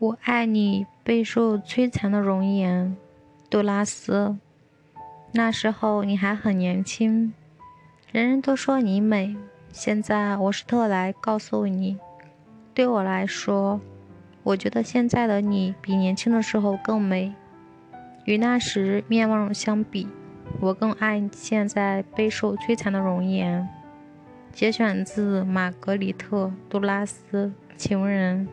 我爱你备受摧残的容颜，杜拉斯，那时候你还很年轻，人人都说你美，现在我是特来告诉你，对我来说，我觉得现在的你比年轻的时候更美，与那时面貌相比，我更爱现在备受摧残的容颜。节选自玛格丽特杜拉斯情人。